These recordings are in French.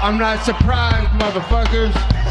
I'm not surprised, motherfuckers.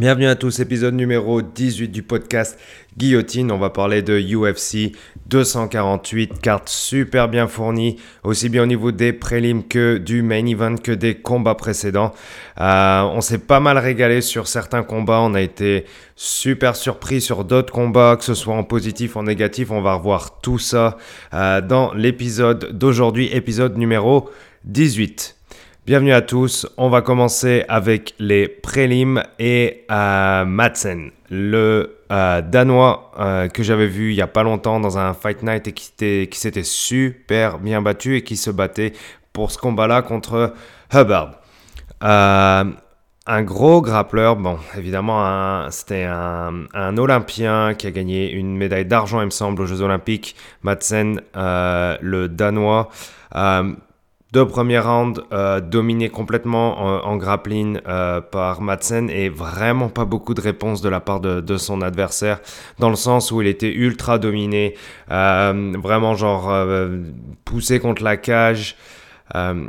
Bienvenue à tous, épisode numéro 18 du podcast Guillotine. On va parler de UFC 248, carte super bien fournie, aussi bien au niveau des prélims que du main event que des combats précédents. Euh, on s'est pas mal régalé sur certains combats, on a été super surpris sur d'autres combats, que ce soit en positif ou en négatif. On va revoir tout ça euh, dans l'épisode d'aujourd'hui, épisode numéro 18. Bienvenue à tous. On va commencer avec les prélims et euh, Madsen, le euh, Danois euh, que j'avais vu il y a pas longtemps dans un Fight Night et qui, s'était super bien battu et qui se battait pour ce combat-là contre Hubbard. Euh, un gros grappleur, bon, évidemment, c'était un, un, Olympien qui a gagné une médaille d'argent, il me semble, aux Jeux Olympiques. Madsen, le Danois. Deux premiers rounds euh, dominés complètement en, grappling euh, par Madsen et vraiment pas beaucoup de réponses de la part de, son adversaire dans le sens où il était ultra dominé, euh, vraiment genre poussé contre la cage. Euh,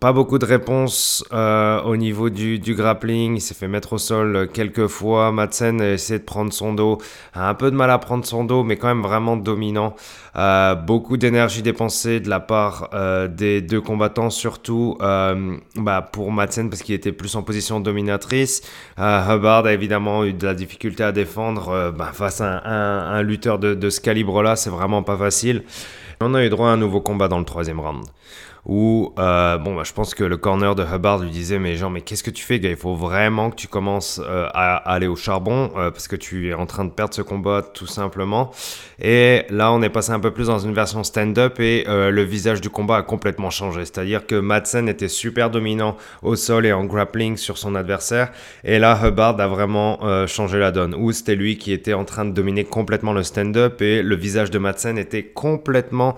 pas beaucoup de réponses euh, au niveau du, grappling. Il s'est fait mettre au sol quelques fois. Madsen a essayé de prendre son dos. Un peu de mal à prendre son dos, mais quand même vraiment dominant. Euh, beaucoup d'énergie dépensée de la part des deux combattants, surtout bah, pour Madsen parce qu'il était plus en position dominatrice. Hubbard a évidemment eu de la difficulté à défendre bah, face à un, un, lutteur de, de ce calibre-là. C'est vraiment pas facile. On a eu droit à un nouveau combat dans le troisième round où euh, bon, bah, je pense que le corner de Hubbard lui disait mais genre mais qu'est-ce que tu fais gars? Il faut vraiment que tu commences euh, à, aller au charbon euh, parce que tu es en train de perdre ce combat tout simplement. Et là on est passé un peu plus dans une version stand-up et le visage du combat a complètement changé. C'est-à-dire que Madsen était super dominant au sol et en grappling sur son adversaire. Et là Hubbard a vraiment changé la donne. Où c'était lui qui était en train de dominer complètement le stand-up et le visage de Madsen était complètement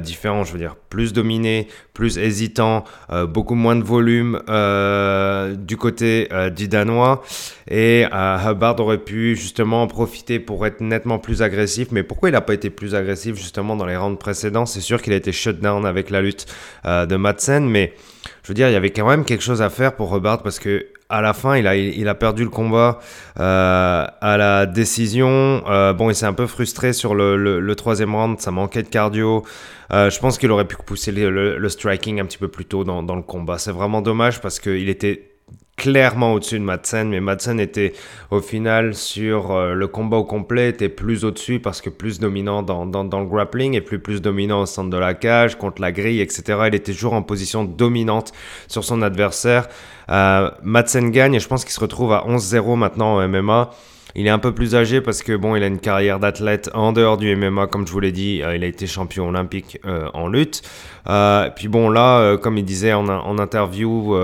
différent. Je veux dire plus dominé plus hésitant, euh, beaucoup moins de volume euh, du côté euh, du Danois. Et Hubbard aurait pu justement en profiter pour être nettement plus agressif. Mais pourquoi il n'a pas été plus agressif justement dans les rounds précédents? C'est sûr qu'il a été shut down avec la lutte de Madsen, mais je veux dire, il y avait quand même quelque chose à faire pour Hubbard parce que à la fin, il a, il a perdu le combat euh, à la décision. Euh, bon, il s'est un peu frustré sur le, le, troisième round, ça manquait de cardio. Euh, je pense qu'il aurait pu pousser le, le, striking un petit peu plus tôt dans, dans le combat. C'est vraiment dommage parce qu'il était clairement au-dessus de Madsen, mais Madsen était au final sur euh, le combat au complet, était plus au-dessus parce que plus dominant dans, le grappling et plus plus dominant au centre de la cage, contre la grille, etc. Il était toujours en position dominante sur son adversaire. Euh, Madsen gagne et je pense qu'il se retrouve à 11-0 maintenant en MMA. Il est un peu plus âgé parce que bon, il a une carrière d'athlète en dehors du MMA, comme je vous l'ai dit. Euh, il a été champion olympique euh, en lutte. Euh, puis bon, là, comme il disait en, interview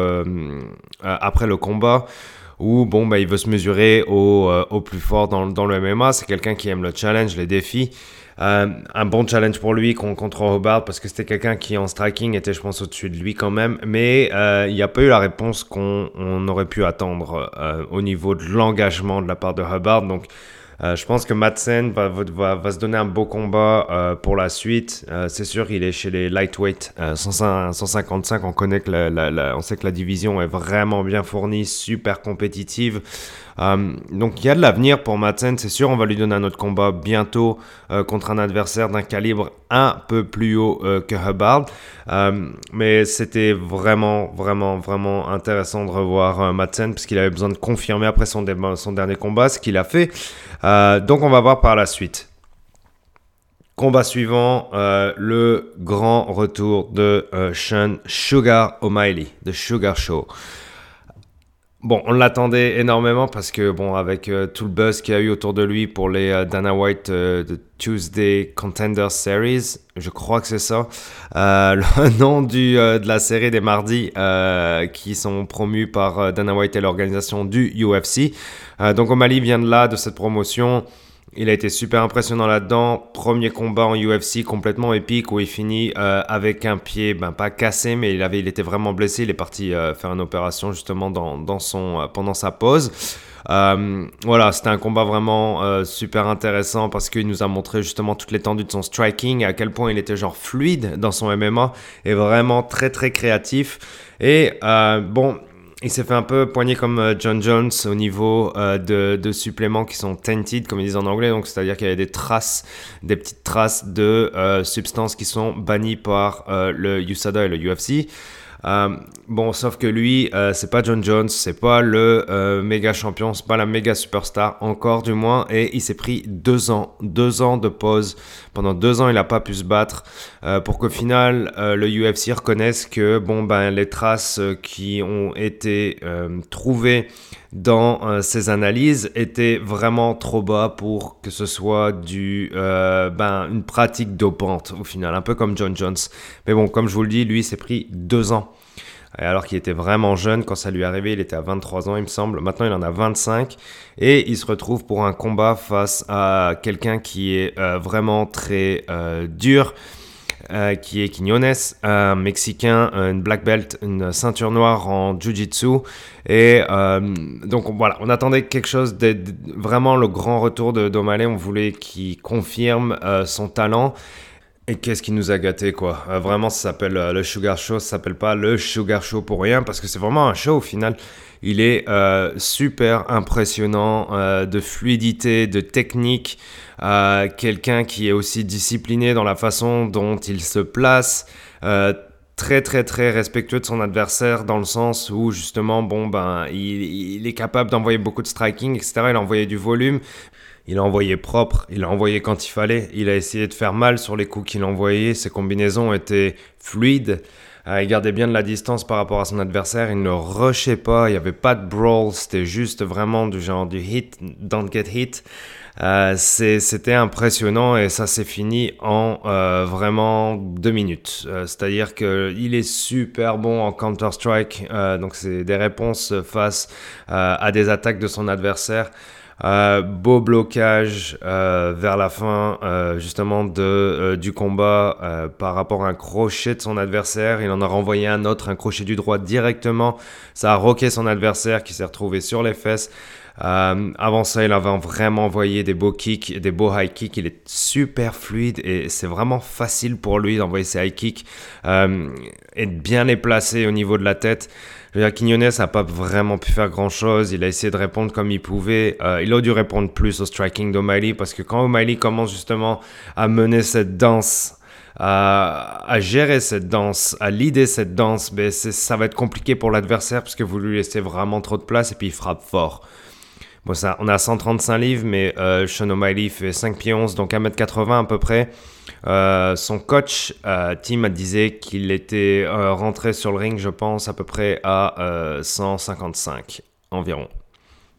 après le combat, où bon, bah, il veut se mesurer au, plus fort dans le MMA. C'est quelqu'un qui aime le challenge, les défis. Euh, un bon challenge pour lui contre Hobart parce que c'était quelqu'un qui en striking était je pense au-dessus de lui quand même mais euh, il n'y a pas eu la réponse qu'on aurait pu attendre euh, au niveau de l'engagement de la part de Hubbard donc je pense que Madsen va, se donner un beau combat pour la suite. C'est sûr, il est chez les lightweight 155. On connaît que la, on sait que la division est vraiment bien fournie, super compétitive. Donc il y a de l'avenir pour Madsen, c'est sûr. On va lui donner un autre combat bientôt contre un adversaire d'un calibre un peu plus haut que Hubbard. mais c'était vraiment, vraiment, vraiment intéressant de revoir Madsen parce qu'il avait besoin de confirmer après son, dernier combat ce qu'il a fait. Euh, donc on va voir par la suite. Combat suivant, euh, le grand retour de euh, Sean Sugar O'Malley, de Sugar Show. Bon, on l'attendait énormément parce que, bon, avec tout le buzz qu'il y a eu autour de lui pour les Dana White de Tuesday Contender Series, je crois que c'est ça, le nom du, de la série des mardis qui sont promus par Dana White et l'organisation du UFC. Euh, donc O'Malley vient de là, de cette promotion. Il a été super impressionnant là-dedans. Premier combat en UFC complètement épique où il finit euh, avec un pied, ben, pas cassé, mais il, avait, il était vraiment blessé. Il est parti euh, faire une opération justement dans, son, pendant sa pause. voilà, c'était un combat vraiment super intéressant parce qu'il nous a montré justement toute l'étendue de son striking, à quel point il était genre fluide dans son MMA et vraiment très très créatif. Et bon, il s'est fait un peu poigner comme euh, John Jones au niveau euh, de, suppléments qui sont tainted, comme ils disent en anglais. Donc, c'est-à-dire qu'il y avait des traces, des petites traces de euh, substances qui sont bannies par le USADA et le UFC. Euh, bon, sauf que lui, euh, c'est pas John Jones, c'est pas le euh, méga champion, c'est pas la méga superstar, encore du moins, et il s'est pris deux ans, deux ans de pause. Pendant deux ans, il n'a pas pu se battre pour qu'au final, le UFC reconnaisse que bon, ben, les traces qui ont été trouvées dans ces analyses étaient vraiment trop bas pour que ce soit du, ben, une pratique dopante au final, un peu comme John Jones. Mais bon, comme je vous le dis, lui, s'est pris deux ans alors qu'il était vraiment jeune quand ça lui est arrivé, il était à 23 ans il me semble, maintenant il en a 25 et il se retrouve pour un combat face à quelqu'un qui est euh, vraiment très euh, dur. Euh, qui est Quinones, un Mexicain, une black belt, une ceinture noire en Jiu-Jitsu. Et donc voilà, on attendait quelque chose de, vraiment le grand retour de d'O'Malley. On voulait qu'il confirme son talent. Et qu'est-ce qui nous a gâté quoi? Euh, Vraiment, ça s'appelle euh, le Sugar Show, ça s'appelle pas le Sugar Show pour rien parce que c'est vraiment un show au final. Il est euh, super impressionnant de fluidité, de technique. Quelqu'un qui est aussi discipliné dans la façon dont il se place. très très très respectueux de son adversaire dans le sens où justement bon ben il, il est capable d'envoyer beaucoup de striking etc il a envoyé du volume il a envoyé propre, il a envoyé quand il fallait, il a essayé de faire mal sur les coups qu'il envoyait, ses combinaisons étaient fluides, euh, il gardait bien de la distance par rapport à son adversaire, il ne rushait pas, il n'y avait pas de brawl, c'était juste vraiment du genre du hit, don't get hit. Euh, c'était impressionnant et ça s'est fini en euh, vraiment deux minutes. C'est-à-dire qu'il est super bon en Counter-Strike, donc c'est des réponses face à des attaques de son adversaire. Euh, beau blocage euh, vers la fin euh, justement de, du combat par rapport à un crochet de son adversaire. Il en a renvoyé un autre, un crochet du droit directement. Ça a roqué son adversaire qui s'est retrouvé sur les fesses. avant ça, il avait vraiment envoyé des beaux kicks, des beaux high kicks. Il est super fluide et c'est vraiment facile pour lui d'envoyer ses high kicks et de bien les placer au niveau de la tête. Je veux dire, n'a pas vraiment pu faire grand chose. Il a essayé de répondre comme il pouvait. Euh, il a dû répondre plus au striking d'O'Malley parce que quand O'Malley commence justement à mener cette danse, à, gérer cette danse, à leader cette danse, ben ça va être compliqué pour l'adversaire parce que vous lui laissez vraiment trop de place et puis il frappe fort. Bon, ça, on a 135 livres, mais euh, Sean O'Malley fait 5 pieds 11, donc 1m80 à peu près. Euh, son coach, euh, Tim, disait qu'il était euh, rentré sur le ring, je pense, à peu près à 155 environ.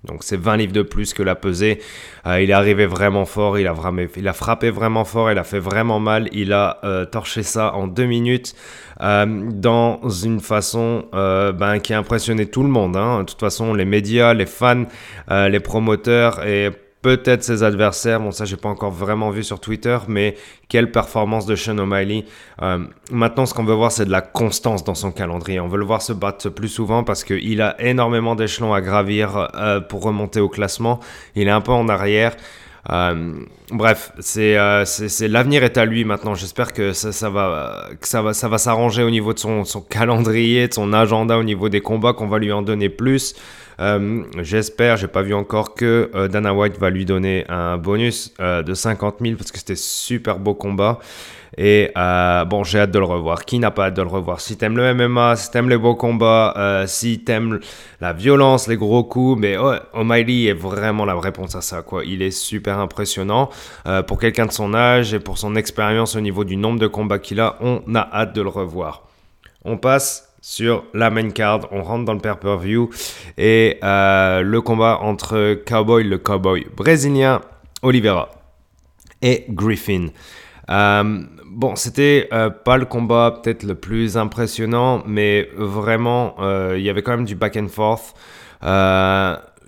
Donc c'est 20 livres de plus que la pesée. Euh, il est arrivé vraiment fort, il a, frappé vraiment fort, il a fait vraiment mal. Il a euh, torché ça en deux minutes euh, dans une façon ben, qui a impressionné tout le monde. Hein. De toute façon, les médias, les fans, les promoteurs et peut-être ses adversaires. Bon, ça, j'ai pas encore vraiment vu sur Twitter, mais quelle performance de Sean O'Malley. Euh, maintenant, ce qu'on veut voir, c'est de la constance dans son calendrier. On veut le voir se battre plus souvent parce qu'il a énormément d'échelons à gravir euh, pour remonter au classement. Il est un peu en arrière. Euh, bref, c'est l'avenir est à lui maintenant. J'espère que ça, va s'arranger au niveau de son calendrier, de son agenda, au niveau des combats, qu'on va lui en donner plus. Euh, j'espère, j'ai pas vu encore que euh, Dana White va lui donner un bonus euh, de 50 000 parce que c'était super beau combat. Et bon, j'ai hâte de le revoir. Qui n'a pas hâte de le revoir? Si t'aimes le MMA, si t'aimes les beaux combats, si t'aimes la violence, les gros coups, mais oh, O'Malley est vraiment la réponse à ça. Il est super impressionnant. pour quelqu'un de son âge et pour son expérience au niveau du nombre de combats qu'il a, on a hâte de le revoir. On passe sur la main card. On rentre dans le pay-per-view et euh, le combat entre Cowboy, le Cowboy brésilien, Oliveira et Griffin. Euh, bon, c'était euh, pas le combat peut-être le plus impressionnant, mais vraiment, il y avait quand même du back and forth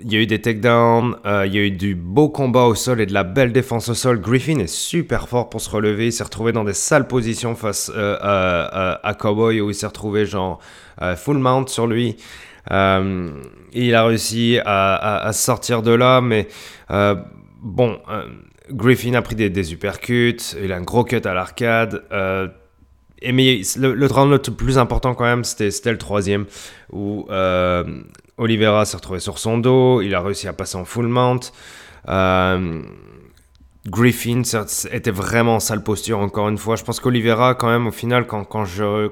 il y a eu des takedowns, euh, il y a eu du beau combat au sol et de la belle défense au sol. Griffin est super fort pour se relever. Il s'est retrouvé dans des sales positions face euh, à, Cowboy où il s'est retrouvé genre euh, full mount sur lui. il a réussi à, sortir de là, mais bon, Griffin a pris des, des uppercuts, il a un gros cut à l'arcade. Et mais le, le round le plus important quand même, c'était le troisième, où Oliveira s'est retrouvé sur son dos, il a réussi à passer en full mount. Euh, Griffin était vraiment en sale posture encore une fois. Je pense qu'Olivera quand même au final quand, quand, je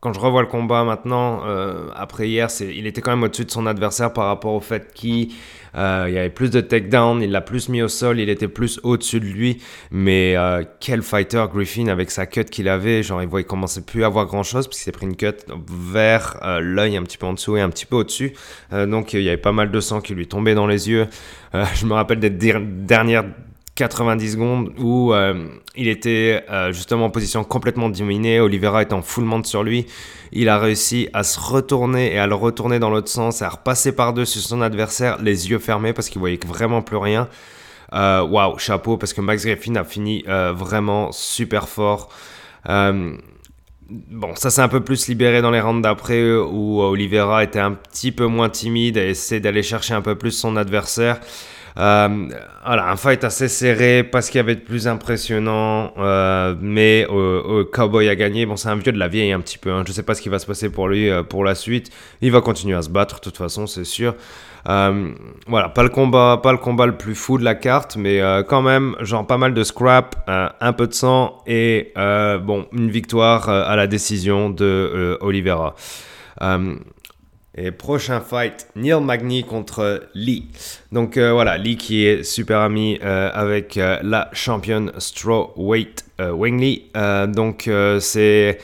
quand je revois le combat maintenant euh, après hier, il était quand même au-dessus de son adversaire par rapport au fait qu'il euh, y avait plus de takedown, il l'a plus mis au sol, il était plus au-dessus de lui. Mais quel fighter Griffin avec sa cut qu'il avait, genre il, voit, il commençait plus à voir grand-chose parce qu'il s'est pris une cut vers l'œil un petit peu en dessous et un petit peu au-dessus. donc il y avait pas mal de sang qui lui tombait dans les yeux. je me rappelle des dernières 90 secondes où euh, il était euh, justement en position complètement dominée, Oliveira était en full monde sur lui, il a réussi à se retourner et à le retourner dans l'autre sens, à repasser par-dessus son adversaire, les yeux fermés parce qu'il voyait vraiment plus rien. Euh, waouh, chapeau parce que Max Griffin a fini vraiment super fort. Bon, ça s'est un peu plus libéré dans les rounds d'après où Oliveira était un petit peu moins timide et essayait d'aller chercher un peu plus son adversaire. Euh, voilà, un fight assez serré, pas ce qu'il y avait de plus impressionnant, euh, mais euh, Cowboy a gagné. Bon, c'est un vieux de la vieille un petit peu. Hein. Je sais pas ce qui va se passer pour lui pour la suite. Il va continuer à se battre, de toute façon, c'est sûr. voilà, pas le combat, pas le combat le plus fou de la carte, mais quand même, genre pas mal de scrap, un peu de sang et bon, une victoire à la décision de Oliveira. Et prochain fight, Neil Magny contre Lee. Donc euh, voilà, Lee qui est super ami euh, avec euh, la championne strawweight Wang Lee. donc c'est,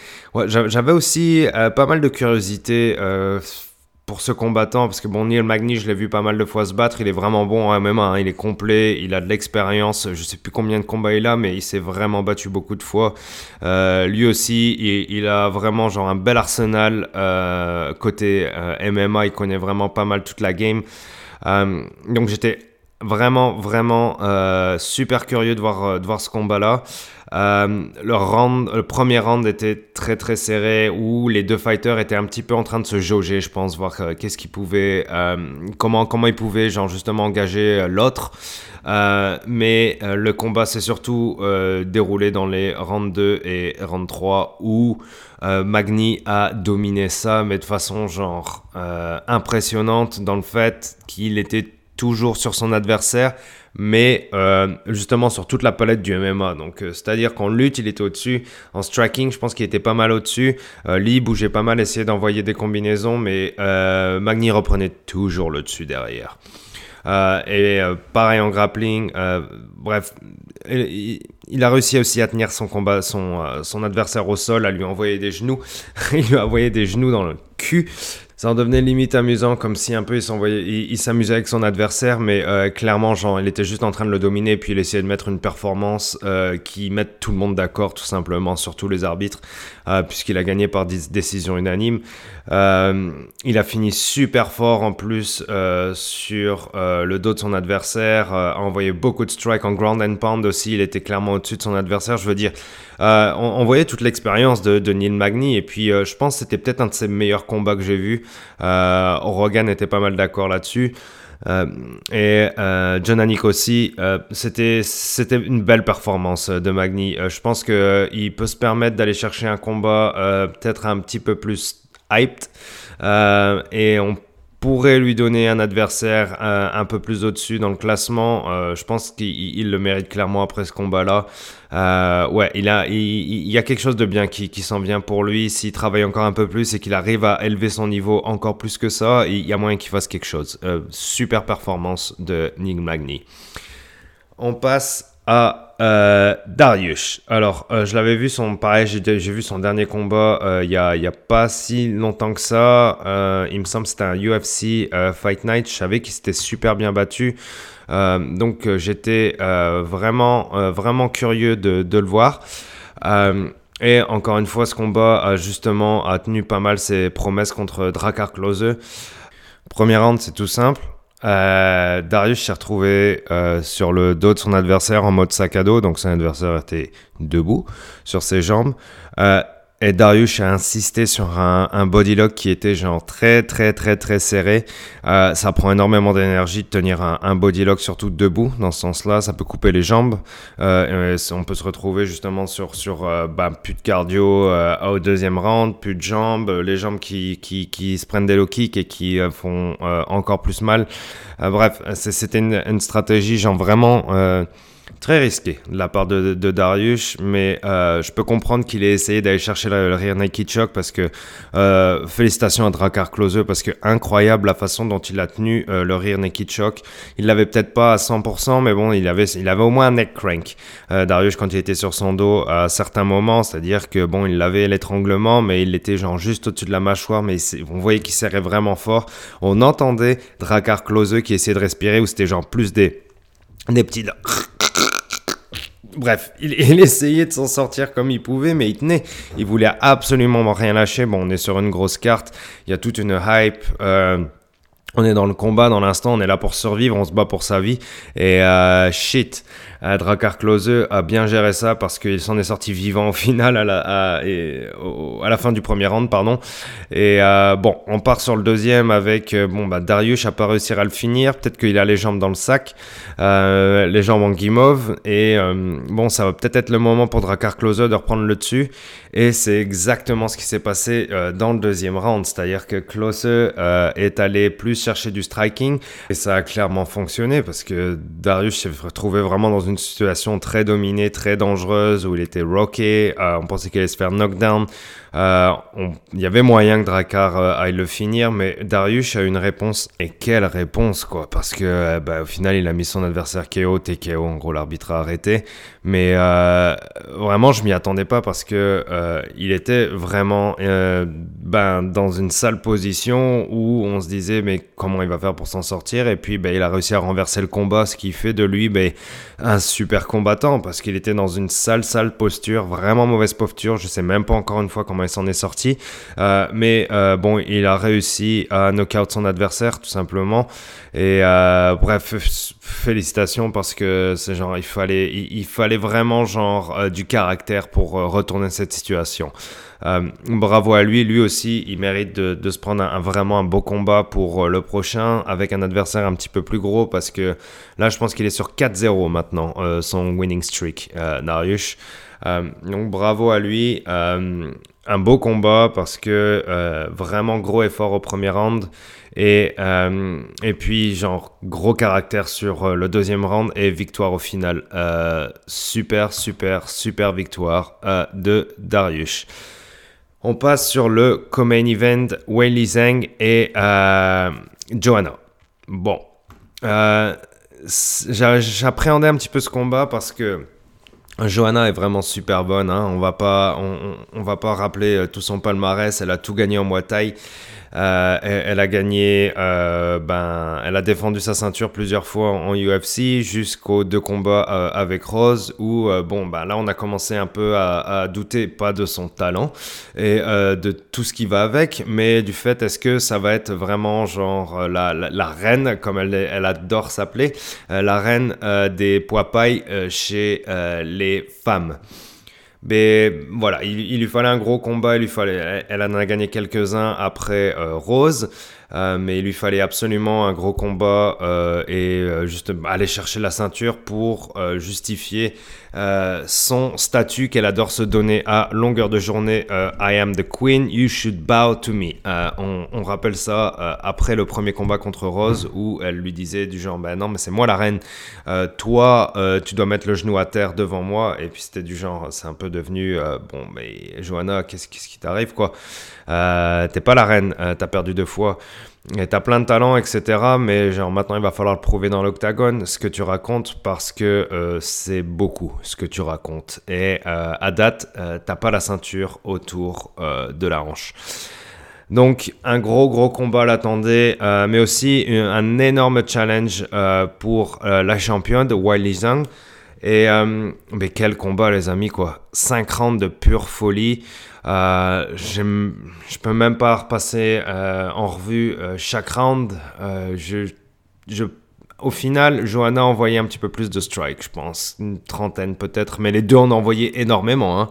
j'avais aussi pas mal de curiosité pour ce combattant, parce que bon, Neil Magny, je l'ai vu pas mal de fois se battre, il est vraiment bon en MMA, hein. il est complet, il a de l'expérience, je sais plus combien de combats il a, mais il s'est vraiment battu beaucoup de fois. Euh, lui aussi, il, a vraiment un bel arsenal euh, côté euh, MMA, il connaît vraiment pas mal toute la game. donc j'étais vraiment, vraiment super curieux de voir, de voir ce combat-là. Euh, le, premier round était très très serré où les deux fighters étaient un petit peu en train de se jauger, je pense, voir euh, qu'est-ce qu'ils pouvaient, euh, comment comment ils pouvaient genre justement engager l'autre. mais le combat s'est surtout déroulé dans les rounds 2 et round 3 où Magni a dominé ça, mais de façon genre impressionnante dans le fait qu'il était toujours sur son adversaire, mais euh, justement sur toute la palette du MMA. Donc, euh, c'est-à-dire qu'en lutte, il était au-dessus. En striking, je pense qu'il était pas mal au-dessus. Euh, Lee bougeait pas mal, essayait d'envoyer des combinaisons, mais Magni reprenait toujours le dessus derrière. et pareil en grappling. bref, il, a réussi aussi à tenir son combat, son adversaire au sol, à lui envoyer des genoux. il lui a envoyé des genoux dans le cul ça en devenait limite amusant, comme si un peu il s'amusait avec son adversaire, mais euh, clairement, genre, il était juste en train de le dominer, puis il essayait de mettre une performance euh, qui mette tout le monde d'accord, tout simplement, surtout les arbitres, euh, puisqu'il a gagné par décision unanime. Il a fini super fort en plus sur le dos de son adversaire, a envoyé beaucoup de strikes en ground and pound aussi, il était clairement au-dessus de son adversaire, je veux dire. On, voyait toute l'expérience de, Neil Magny, et puis je pense que c'était peut-être un de ses meilleurs combats que j'ai vu. Euh, Rogan était pas mal d'accord là-dessus. Euh, et euh, John Anik aussi, c'était c'était une belle performance de Magni. je pense qu'il peut se permettre d'aller chercher un combat peut-être un petit peu plus hyped. et on pourrait lui donner un adversaire euh, un peu plus au-dessus dans le classement. Euh, je pense qu'il le mérite clairement après ce combat-là. Euh, ouais, il, a, il, y a quelque chose de bien qui, qui s'en vient pour lui. S'il travaille encore un peu plus et qu'il arrive à élever son niveau encore plus que ça, il y a moyen qu'il fasse quelque chose. super performance de Nick Magny. On passe à euh, Darius. Alors, euh, je l'avais vu son, pareil, j'ai vu son dernier combat euh, il n'y a, y a, pas si longtemps que ça. il me semble que c'était un UFC Fight Night. Je savais qu'il s'était super bien battu. donc, j'étais vraiment, vraiment curieux de, de le voir. et encore une fois, ce combat a justement a tenu pas mal ses promesses contre Drakkar Klose. Premier round, c'est tout simple. Euh, Darius s'est retrouvé euh, sur le dos de son adversaire en mode sac à dos, donc son adversaire était debout sur ses jambes. Euh, et Darius a insisté sur un, un body lock qui était genre très très très très serré. Euh, ça prend énormément d'énergie de tenir un, un body lock surtout debout dans ce sens-là. Ça peut couper les jambes. Euh, on peut se retrouver justement sur euh, bah, plus de cardio au deuxième round, plus de jambes, les jambes qui se prennent des low kicks et qui font encore plus mal. bref, c'était une, une, stratégie genre vraiment très risqué de la part de, Darius, mais euh, je peux comprendre qu'il ait essayé d'aller chercher le, le rear naked parce que euh, félicitations à Drakkar Klose parce que incroyable la façon dont il a tenu euh, le rear naked choke. Il l'avait peut-être pas à 100%, mais bon, il avait, il avait au moins un neck crank. Darius quand il était sur son dos à certains moments, c'est-à-dire que bon, il avait l'étranglement, mais il était genre juste au-dessus de la mâchoire, mais on voyait qu'il serrait vraiment fort. On entendait Drakkar Klose qui essayait de respirer, ou c'était genre plus des des petits Bref, il, il, essayait de s'en sortir comme il pouvait, mais il tenait. Il voulait absolument rien lâcher. Bon, on est sur une grosse carte. Il y a toute une hype. Euh, on est dans le combat dans l'instant. On est là pour survivre. On se bat pour sa vie. Et euh, shit. Euh, Drakkar Klose a bien géré ça parce qu'il s'en est sorti vivant au final à la, fin du premier round, pardon. Et euh, bon, on part sur le deuxième avec euh, bon bah Darius pas réussi à le finir. Peut-être qu'il a les jambes dans le sac, les jambes en guimauve. Et bon, ça va peut-être être le moment pour Drakkar Klose de reprendre le dessus. Et c'est exactement ce qui s'est passé dans le deuxième round, c'est-à-dire que Klose est allé plus chercher du striking et ça a clairement fonctionné parce que Darius s'est retrouvé vraiment dans une situation très dominée, très dangereuse, où il était rocké, euh, on pensait qu'il allait se faire knockdown. Euh, il y avait moyen que Drakkar euh, aille le finir, mais Darius a une réponse. Et quelle réponse, quoi? Parce que euh, bah, au final, il a mis son adversaire KO, TKO, en gros, l'arbitre a arrêté. Mais vraiment, je m'y attendais pas parce que il était vraiment ben, dans une sale position où on se disait, mais comment il va faire pour s'en sortir? Et puis, ben, il a réussi à renverser le combat, ce qui fait de lui ben, un super combattant parce qu'il était dans une sale, sale posture, vraiment mauvaise posture. Je sais même pas encore une fois comment il s'en est sorti. Euh, mais euh, bon, il a réussi à knock-out son adversaire, tout simplement. Et euh, bref, félicitations parce que c'est genre, il fallait, il, fallait vraiment genre du caractère pour retourner cette situation. Bravo à lui, lui aussi, il mérite de, se prendre un, vraiment un beau combat pour le prochain avec un adversaire un petit peu plus gros parce que là, je pense qu'il est sur 4-0 maintenant, son winning streak, Nariush. donc bravo à lui un beau combat parce que euh, vraiment gros effort au premier round et, euh, et puis genre gros caractère sur euh, le deuxième round et victoire au final. Super, super, super victoire de Darius. On passe sur le co-main event, Weili Zhang et Joanna. Bon, j'appréhendais un petit peu ce combat parce que Johanna est vraiment super bonne. Hein. On va pas, va pas rappeler tout son palmarès. Elle a tout gagné en Muay Thai. Euh, elle, a gagné, euh, ben, elle a défendu sa ceinture plusieurs fois en UFC jusqu'aux deux combats euh, avec Rose où, bon, ben là, on a commencé un peu à, douter, pas de son talent et de tout ce qui va avec, mais du fait, est-ce que ça va être vraiment genre la, reine, comme elle, adore s'appeler, la reine des poids pailles chez les femmes? Mais voilà, il, lui fallait un gros combat, il lui fallait, elle en a gagné quelques-uns après euh, Rose. Euh, mais il lui fallait absolument un gros combat euh, et juste aller chercher la ceinture pour justifier son statut qu'elle adore se donner à longueur de journée. I am the queen, you should bow to me. On, on, rappelle ça après le premier combat contre Rose où elle lui disait du genre, ben non, mais c'est moi la reine. toi, tu dois mettre le genou à terre devant moi. Et puis c'était du genre, c'est un peu devenu, bon, mais Johanna, qu'est-ce qu qui t'arrive quoi? T'es pas la reine, t'as perdu deux fois. Et t'as plein de talents, etc. Mais genre maintenant, il va falloir le prouver dans l'octagone, ce que tu racontes, parce que euh, c'est beaucoup ce que tu racontes. Et euh, à date, euh, t'as pas la ceinture autour de la hanche. Donc un gros gros combat l'attendait, mais aussi un, énorme challenge pour la championne de Wiley Zhang. Et mais quel combat les amis quoi, 5 rounds de pure folie. Euh, je peux même pas repasser euh, en revue euh, chaque round. au final, Johanna a envoyé un petit peu plus de strikes, je pense. Une trentaine peut-être, mais les deux en ont envoyé énormément.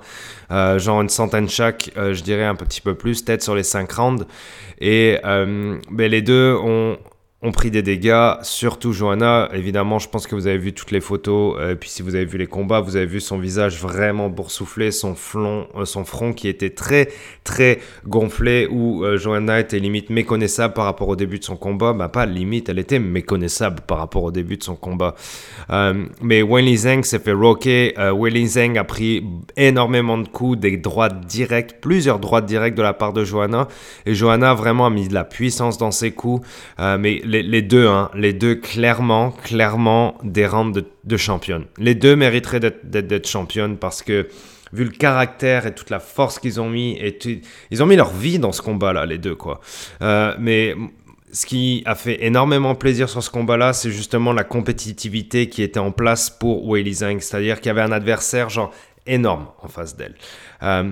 Hein. Genre une centaine chaque, je dirais un petit peu plus, peut-être sur les cinq rounds. Et ben, les deux ont, ont pris des dégâts, surtout Johanna. Évidemment, je pense que vous avez vu toutes les photos. et puis si vous avez vu les combats, vous avez vu son visage vraiment boursouflé, son, front, son front qui était très très gonflé, où Johanna était limite méconnaissable par rapport au début de son combat. Bah pas limite, elle était méconnaissable par rapport au début de son combat. mais Weili Zhang s'est fait rocker. Weili Zhang a pris énormément de coups, des droites directes, plusieurs droites directes de la part de Johanna. Et Johanna vraiment a mis de la puissance dans ses coups. mais les, deux, hein, les deux clairement, clairement des rounds de, championne. Les deux mériteraient d'être championnes parce que vu le caractère et toute la force qu'ils ont mis, ils ont mis leur vie dans ce combat-là, les deux, quoi. Euh, mais ce qui a fait énormément plaisir sur ce combat-là, c'est justement la compétitivité qui était en place pour Weili Zhang. C'est-à-dire qu'il y avait un adversaire, genre, énorme en face d'elle. Euh,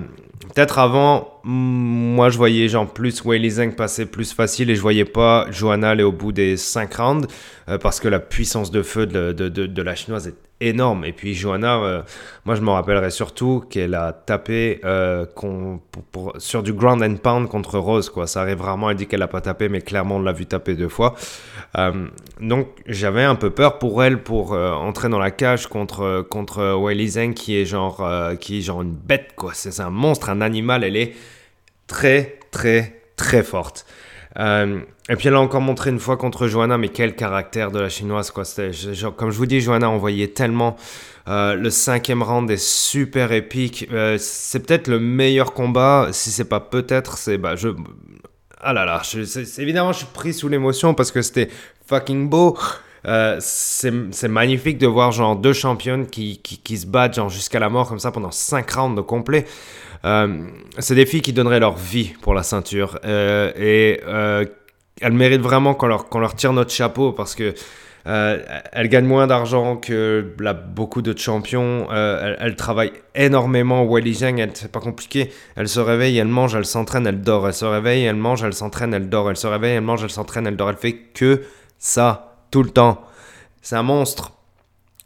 peut-être avant, moi je voyais genre plus Weili Zhang passer plus facile et je voyais pas Johanna aller au bout des 5 rounds euh, parce que la puissance de feu de, de, de la chinoise est énorme. Et puis Johanna, euh, moi je me rappellerai surtout qu'elle a tapé euh, sur du ground and pound contre Rose. Quoi. Ça arrive rarement, elle dit qu'elle n'a pas tapé, mais clairement on l'a vu taper deux fois. Euh, donc j'avais un peu peur pour elle pour entrer dans la cage contre, contre Weili Zhang qui est genre, qui est genre une bête. quoi. C'est un monstre, un animal. Elle est très très très forte. Euh, et puis elle a encore montré une fois contre Johanna, mais quel caractère de la chinoise quoi. Comme je vous dis, Johanna envoyait tellement. Euh, le cinquième round est super épique. Euh, c'est peut-être le meilleur combat. Si c'est pas peut-être, c'est bah je. Ah là là, évidemment je suis pris sous l'émotion parce que c'était fucking beau. c'est magnifique de voir genre deux championnes qui, qui, qui se battent jusqu'à la mort comme ça pendant 5 rounds de complet. Euh, c'est des filles qui donneraient leur vie pour la ceinture. Euh, et euh, elles méritent vraiment qu'on leur, tire notre chapeau parce que elles gagnent moins d'argent que beaucoup de champions. elles, travaillent énormément. Wally Zhang, c'est pas compliqué. Elle se réveille, elle mange, elle s'entraîne, elle dort. Elle se réveille, elle mange, elle s'entraîne, elle dort. Elle se réveille, elle mange, elle s'entraîne, elle dort. Elle fait que ça tout le temps. C'est un monstre.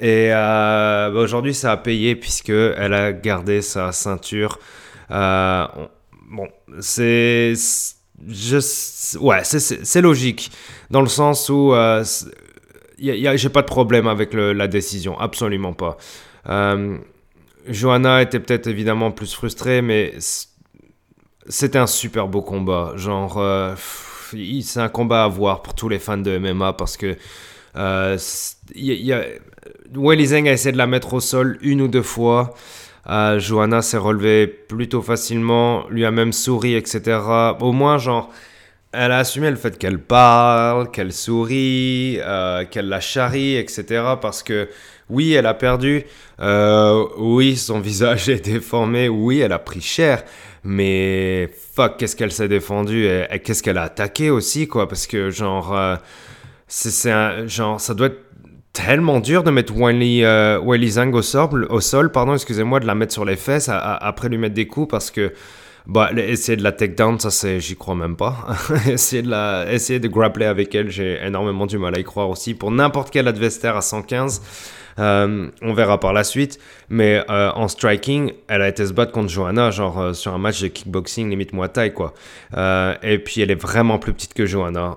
Et bah, aujourd'hui, ça a payé puisque elle a gardé sa ceinture. Euh, bon, c'est. ouais, c'est logique. Dans le sens où. Euh, j'ai pas de problème avec la décision, absolument pas. Euh, Johanna était peut-être évidemment plus frustrée, mais c'était un super beau combat. Genre, c'est un combat à voir pour tous les fans de MMA parce que euh, y, a essayé de la mettre au sol une ou deux fois. Euh, Johanna s'est relevée plutôt facilement, lui a même souri, etc. Au moins, genre, elle a assumé le fait qu'elle parle, qu'elle sourit, euh, qu'elle la charrie, etc. Parce que oui, elle a perdu, euh, oui, son visage est déformé, oui, elle a pris cher, mais fuck, qu'est-ce qu'elle s'est défendue et, qu'est-ce qu'elle a attaqué aussi, quoi. Parce que, genre, c'est un, genre, ça doit être tellement dur de mettre Wiley, euh, Zhang au sol, pardon, excusez-moi, de la mettre sur les fesses après lui mettre des coups parce que bah, essayer de la take down, ça c'est, j'y crois même pas. essayer de la, essayer de grappler avec elle, j'ai énormément du mal à y croire aussi. Pour n'importe quel adversaire à 115, euh, on verra par la suite. Mais euh, en striking, elle a été se battre contre Johanna, genre euh, sur un match de kickboxing limite moi taille quoi. et puis elle est vraiment plus petite que Johanna.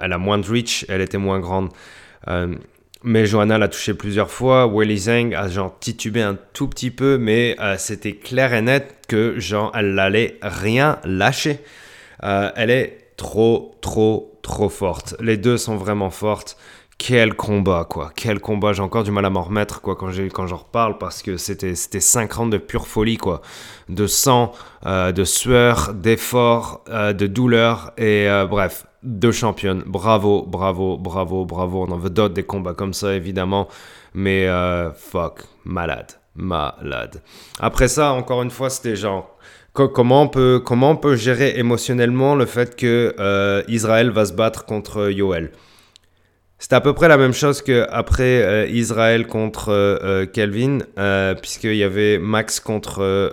elle a moins de reach, elle était moins grande. Mais Johanna l'a touché plusieurs fois. Willy Zhang a genre titubé un tout petit peu, mais euh, c'était clair et net que genre elle n'allait rien lâcher. Euh, elle est trop, trop, trop forte. Les deux sont vraiment fortes. Quel combat, quoi. Quel combat. J'ai encore du mal à m'en remettre, quoi, quand, quand j'en reparle, parce que c'était, c'était 5 rounds de pure folie, quoi. De sang, euh, de sueur, d'effort, de douleur, et bref, deux championnes. Bravo, bravo, bravo, bravo. On en veut d'autres des combats comme ça, évidemment. Mais euh, fuck, malade, malade. Après ça, encore une fois, c'était genre. Comment on, peut, comment on peut gérer émotionnellement le fait que euh, Israël va se battre contre Yoel? C'était à peu près la même chose qu'après euh, Israël contre euh, euh, Kelvin, puisqu'il y avait Max contre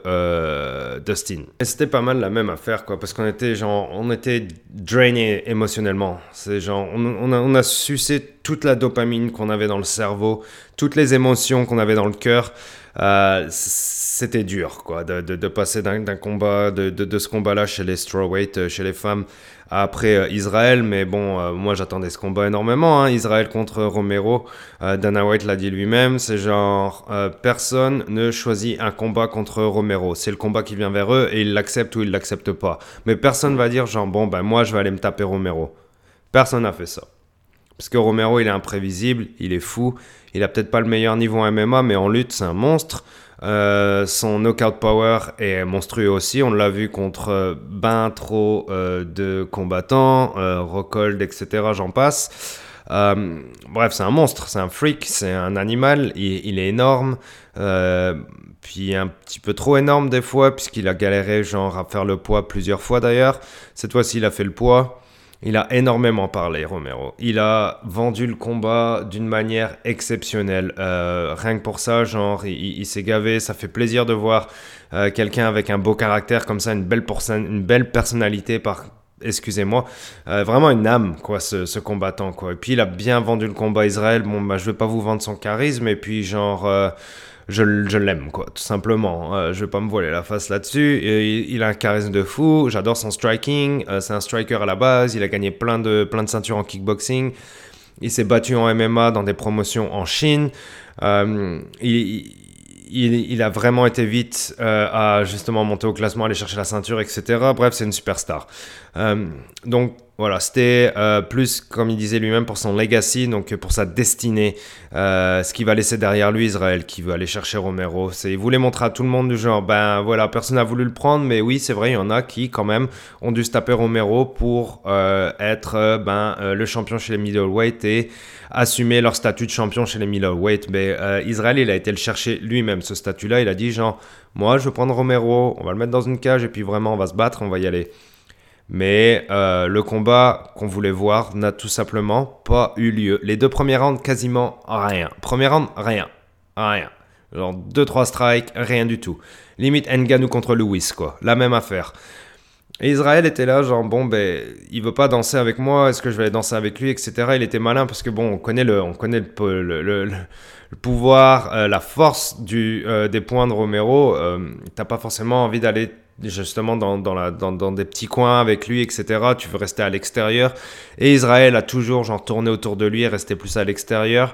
Dustin. Et c'était pas mal la même affaire, quoi, parce qu'on était genre, on était drainé émotionnellement. C'est genre, on, a, on sucé toute la dopamine qu'on avait dans le cerveau, toutes les émotions qu'on avait dans le cœur. c'était dur, quoi, de, passer d'un combat, de, de, ce combat-là chez les strawweight, chez les femmes, après euh, Israël, mais bon, euh, moi j'attendais ce combat énormément. Hein. Israël contre Romero, euh, Dana White l'a dit lui-même, c'est genre personne ne choisit un combat contre Romero. C'est le combat qui vient vers eux et ils l'acceptent ou ils l'acceptent pas. Mais personne va dire genre bon ben moi je vais aller me taper Romero. Personne n'a fait ça. Parce que Romero il est imprévisible, il est fou, il a peut-être pas le meilleur niveau en MMA, mais en lutte c'est un monstre. Euh, son knockout power est monstrueux aussi. On l'a vu contre ben trop euh, de combattants, euh, Rockhold, etc. J'en passe. bref, c'est un monstre, c'est un freak, c'est un animal. Il, est énorme. puis un petit peu trop énorme des fois, puisqu'il a galéré genre à faire le poids plusieurs fois d'ailleurs. Cette fois-ci, il a fait le poids. Il a énormément parlé, Romero. Il a vendu le combat d'une manière exceptionnelle. Euh, rien que pour ça, genre, il, s'est gavé. Ça fait plaisir de voir euh, quelqu'un avec un beau caractère comme ça, une belle, une belle personnalité par, excusez-moi, euh, vraiment une âme, quoi, ce, combattant, quoi. Et puis, il a bien vendu le combat Israël. Bon, bah, je vais pas vous vendre son charisme, et puis, genre, je, je l'aime, quoi, tout simplement. Euh, je vais pas me voiler la face là-dessus. Il, il, a un charisme de fou, j'adore son striking. Euh, c'est un striker à la base, il a gagné plein de, plein de ceintures en kickboxing. Il s'est battu en MMA dans des promotions en Chine. Euh, il, il, a vraiment été vite à justement monter au classement, aller chercher la ceinture, etc. Bref, c'est une superstar. Donc, voilà, c'était euh, plus, comme il disait lui-même, pour son legacy, donc pour sa destinée, euh, ce qu'il va laisser derrière lui, Israël, qui veut aller chercher Romero. Il voulait montrer à tout le monde du genre, ben voilà, personne n'a voulu le prendre, mais oui, c'est vrai, il y en a qui, quand même, ont dû se taper Romero pour euh, être ben, le champion chez les middleweight et assumer leur statut de champion chez les middleweight. Mais Israël, il a été le chercher lui-même, ce statut-là. Il a dit, genre, moi, je veux prendre Romero, on va le mettre dans une cage et puis vraiment, on va se battre, on va y aller. Mais euh, le combat qu'on voulait voir n'a tout simplement pas eu lieu. Les deux premiers rounds, quasiment rien. Premier round, rien. Rien. Genre 2-3 strikes, rien du tout. Limite Nganou contre Lewis, quoi. La même affaire. Et Israël était là, genre, bon, ben, il veut pas danser avec moi, est-ce que je vais danser avec lui, etc. Il était malin parce que, bon, on connaît le, on connaît le, le, pouvoir, euh, la force du, euh, des points de Romero. T'as pas forcément envie d'aller justement dans, dans, la, dans, dans, des petits coins avec lui, etc. Tu veux rester à l'extérieur. Et Israël a toujours genre tourné autour de lui et resté plus à l'extérieur.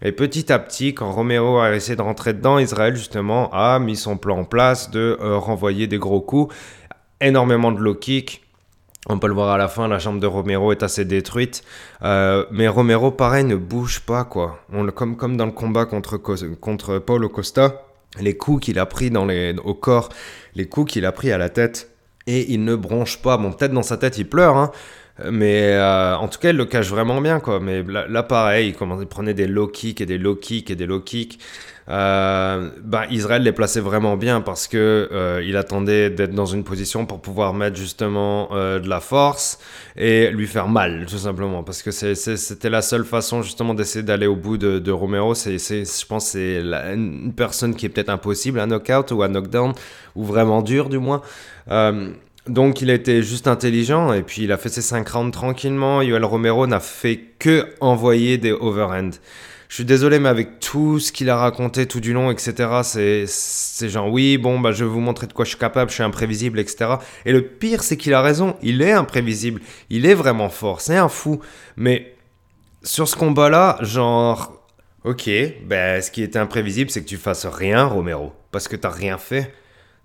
Et petit à petit, quand Romero a essayé de rentrer dedans, Israël justement a mis son plan en place de euh, renvoyer des gros coups, énormément de low kick. On peut le voir à la fin, la jambe de Romero est assez détruite. Euh, mais Romero, pareil, ne bouge pas, quoi. On, comme, comme dans le combat contre, contre Paulo Costa, les coups qu'il a pris dans les, au corps, les coups qu'il a pris à la tête, et il ne bronche pas. Bon, peut-être dans sa tête, il pleure, hein, mais euh, en tout cas, il le cache vraiment bien, quoi. Mais là, pareil, il, prenait des low kicks et des low kicks et des low kicks. Euh, bah, Israël les plaçait vraiment bien parce que euh, il attendait d'être dans une position pour pouvoir mettre justement de la force et lui faire mal, tout simplement. Parce que c'était la seule façon justement d'essayer d'aller au bout de, Romero. C'est, je pense c'est une personne qui est peut-être impossible, un knockout ou un knockdown, ou vraiment dur du moins. Donc il a été juste intelligent et puis il a fait ses 5 rounds tranquillement. Yoel Romero n'a fait que envoyer des overhand. Je suis désolé, mais avec tout ce qu'il a raconté tout du long, etc., c'est genre oui, bon, bah, je vais vous montrer de quoi je suis capable, je suis imprévisible, etc. Et le pire, c'est qu'il a raison, il est imprévisible, il est vraiment fort, c'est un fou. Mais sur ce combat-là, genre, ok, ben, ce qui était imprévisible, c'est que tu fasses rien, Romero, parce que t'as rien fait.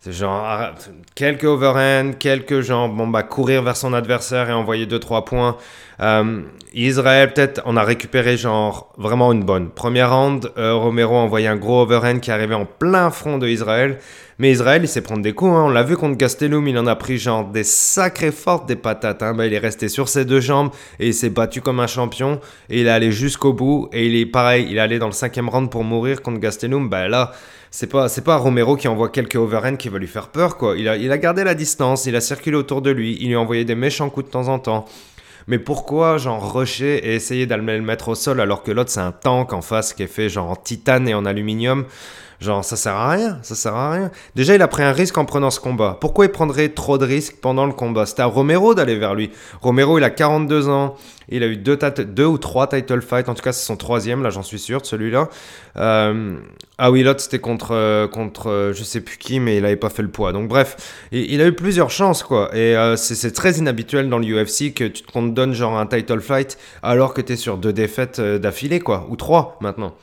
C'est genre ah, quelques overhand, quelques genre bon bah courir vers son adversaire et envoyer 2-3 points. Euh, Israël peut-être on a récupéré genre vraiment une bonne première round. Euh, Romero a envoyé un gros overhand qui arrivait en plein front de Israël. Mais Israël il sait prendre des coups. Hein. On l'a vu contre Gastelum, il en a pris genre des sacrées fortes des patates. Hein. Bah, il est resté sur ses deux jambes et il s'est battu comme un champion et il est allé jusqu'au bout. Et il est pareil, il est allé dans le cinquième round pour mourir contre Gastelum. Bah là c'est pas c'est Romero qui envoie quelques overhands qui va lui faire peur quoi. Il a, il a gardé la distance, il a circulé autour de lui, il lui a envoyé des méchants coups de temps en temps. Mais pourquoi, genre, rusher et essayer d'aller le mettre au sol alors que l'autre, c'est un tank en face qui est fait, genre, en titane et en aluminium? Genre, ça sert à rien, ça sert à rien. Déjà, il a pris un risque en prenant ce combat. Pourquoi il prendrait trop de risques pendant le combat? C'était à Romero d'aller vers lui. Romero, il a 42 ans. Il a eu deux, ou trois title fights. En tout cas, c'est son troisième, là, j'en suis sûr, de celui-là. Euh... Ah oui, l'autre, c'était contre, euh, contre euh, je sais plus qui, mais il avait pas fait le poids. Donc, bref, il, a eu plusieurs chances, quoi. Et euh, c'est très inhabituel dans l'UFC que tu te donne genre un title fight alors que tu es sur deux défaites d'affilée, quoi. Ou trois, maintenant.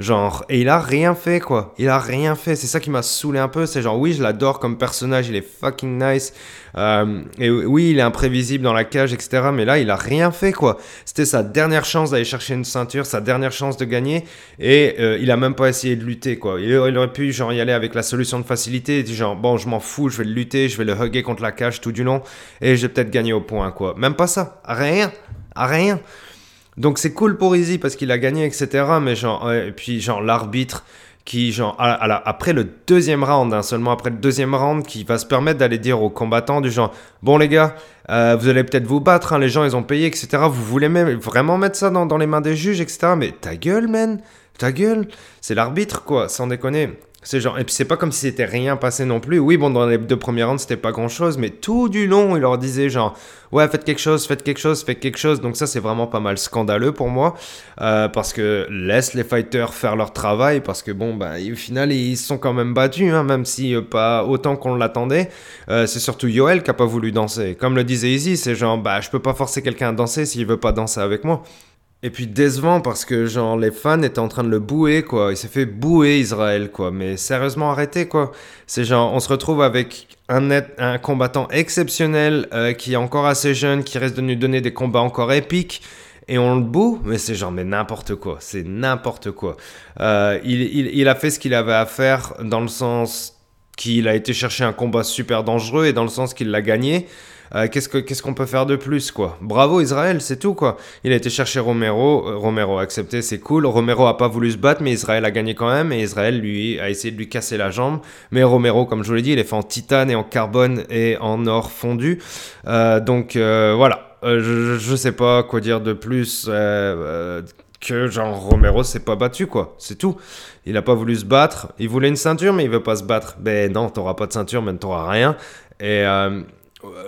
Genre, et il a rien fait, quoi. Il a rien fait. C'est ça qui m'a saoulé un peu. C'est genre, oui, je l'adore comme personnage, il est fucking nice. Euh, et oui, il est imprévisible dans la cage, etc. Mais là, il a rien fait, quoi. C'était sa dernière chance d'aller chercher une ceinture, sa dernière chance de gagner. Et euh, il a même pas essayé de lutter, quoi. Il, aurait pu, genre, y aller avec la solution de facilité. Genre, bon, je m'en fous, je vais le lutter, je vais le hugger contre la cage tout du long. Et je vais peut-être gagner au point, quoi. Même pas ça. Rien. Rien. Donc c'est cool pour Easy parce qu'il a gagné, etc. Mais genre, et puis genre l'arbitre qui, genre, après le deuxième round, hein, seulement après le deuxième round, qui va se permettre d'aller dire aux combattants du genre, bon les gars, euh, vous allez peut-être vous battre, hein, les gens ils ont payé, etc. Vous voulez même vraiment mettre ça dans, dans les mains des juges, etc. Mais ta gueule, man, ta gueule, c'est l'arbitre, quoi, sans déconner. C'est genre, et puis c'est pas comme si c'était rien passé non plus. Oui, bon, dans les deux premières rounds, c'était pas grand chose, mais tout du long, il leur disait genre, ouais, faites quelque chose, faites quelque chose, faites quelque chose. Donc ça, c'est vraiment pas mal scandaleux pour moi, euh, parce que laisse les fighters faire leur travail, parce que bon, bah, au final, ils se sont quand même battus, hein, même si euh, pas autant qu'on l'attendait. Euh, c'est surtout Yoel qui a pas voulu danser. Comme le disait Easy, c'est genre, bah, je peux pas forcer quelqu'un à danser s'il veut pas danser avec moi. Et puis décevant parce que genre les fans étaient en train de le bouer quoi. Il s'est fait bouer Israël quoi. Mais sérieusement arrêtez quoi. C'est genre on se retrouve avec un, combattant exceptionnel euh, qui est encore assez jeune, qui reste de nous donner des combats encore épiques. Et on le boue, mais c'est genre, mais n'importe quoi, c'est n'importe quoi. Euh, il a fait ce qu'il avait à faire dans le sens qu'il a été chercher un combat super dangereux et dans le sens qu'il l'a gagné. Euh, qu'est-ce qu'on peut faire de plus, quoi? Bravo Israël, c'est tout, quoi. Il a été chercher Romero, euh, Romero a accepté, c'est cool. Romero a pas voulu se battre, mais Israël a gagné quand même, et Israël, lui, a essayé de lui casser la jambe. Mais Romero, comme je vous l'ai dit, il est fait en titane et en carbone et en or fondu. Euh, donc, voilà. je, je sais pas quoi dire de plus que genre Romero s'est pas battu quoi, c'est tout. Il a pas voulu se battre, il voulait une ceinture mais il veut pas se battre. Ben non, t'auras pas de ceinture, mais t'auras rien. Et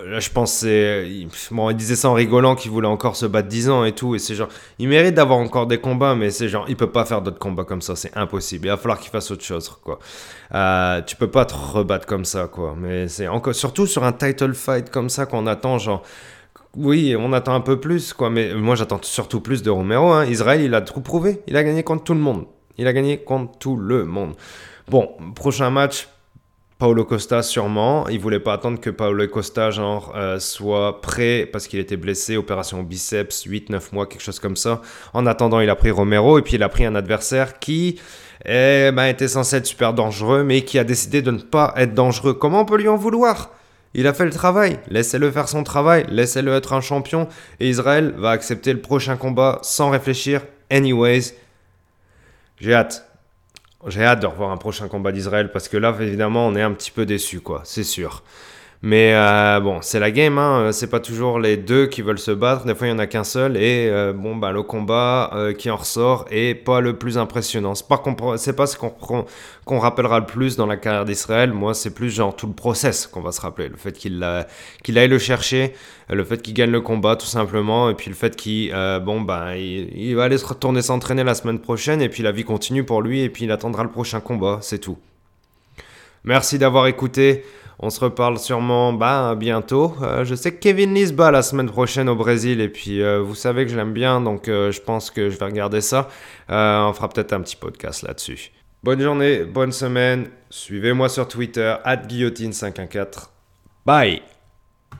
là, je pense c'est. Bon, il disait ça en rigolant qu'il voulait encore se battre 10 ans et tout. Et c'est genre. Il mérite d'avoir encore des combats, mais c'est genre. Il peut pas faire d'autres combats comme ça. C'est impossible. Il va falloir qu'il fasse autre chose, quoi. Euh, tu peux pas te rebattre comme ça, quoi. Mais c'est encore. Surtout sur un title fight comme ça qu'on attend, genre. Oui, on attend un peu plus, quoi. Mais moi, j'attends surtout plus de Romero. Hein. Israël, il a tout prouvé. Il a gagné contre tout le monde. Il a gagné contre tout le monde. Bon, prochain match, Paulo Costa sûrement. Il voulait pas attendre que Paulo Costa genre euh, soit prêt parce qu'il était blessé, opération biceps, 8-9 mois, quelque chose comme ça. En attendant, il a pris Romero et puis il a pris un adversaire qui eh ben, était censé être super dangereux mais qui a décidé de ne pas être dangereux. Comment on peut lui en vouloir? Il a fait le travail, laissez-le faire son travail, laissez-le être un champion et Israël va accepter le prochain combat sans réfléchir. Anyways, j'ai hâte. J'ai hâte de revoir un prochain combat d'Israël parce que là, évidemment, on est un petit peu déçu, quoi, c'est sûr. Mais euh, bon, c'est la game, hein. c'est pas toujours les deux qui veulent se battre, des fois il y en a qu'un seul, et euh, bon, bah, le combat euh, qui en ressort est pas le plus impressionnant. C'est pas, pas ce qu'on rappellera le plus dans la carrière d'Israël, moi c'est plus genre tout le process qu'on va se rappeler, le fait qu'il qu'il aille le chercher, le fait qu'il gagne le combat tout simplement, et puis le fait qu'il bon, bah, il va aller se retourner s'entraîner la semaine prochaine, et puis la vie continue pour lui, et puis il attendra le prochain combat, c'est tout. Merci d'avoir écouté. On se reparle sûrement bah, bientôt. Euh, je sais que Kevin Lee la semaine prochaine au Brésil et puis euh, vous savez que je l'aime bien donc euh, je pense que je vais regarder ça. on fera peut-être un petit podcast là-dessus. Bonne journée, bonne semaine. Suivez-moi sur Twitter, guillotine514. Bye